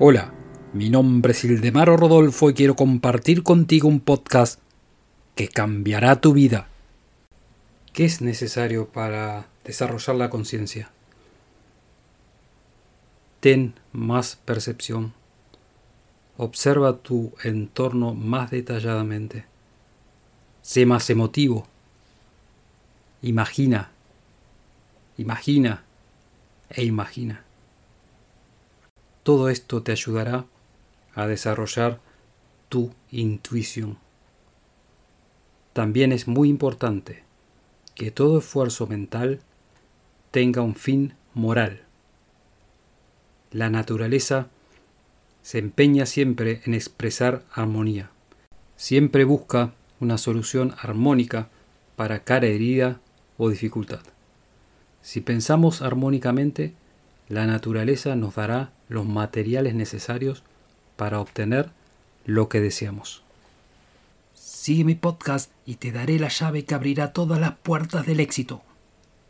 Hola, mi nombre es Ildemaro Rodolfo y quiero compartir contigo un podcast que cambiará tu vida. ¿Qué es necesario para desarrollar la conciencia? Ten más percepción. Observa tu entorno más detalladamente. Sé más emotivo. Imagina. Imagina e imagina. Todo esto te ayudará a desarrollar tu intuición. También es muy importante que todo esfuerzo mental tenga un fin moral. La naturaleza se empeña siempre en expresar armonía. Siempre busca una solución armónica para cada herida o dificultad. Si pensamos armónicamente, la naturaleza nos dará los materiales necesarios para obtener lo que deseamos. Sigue mi podcast y te daré la llave que abrirá todas las puertas del éxito.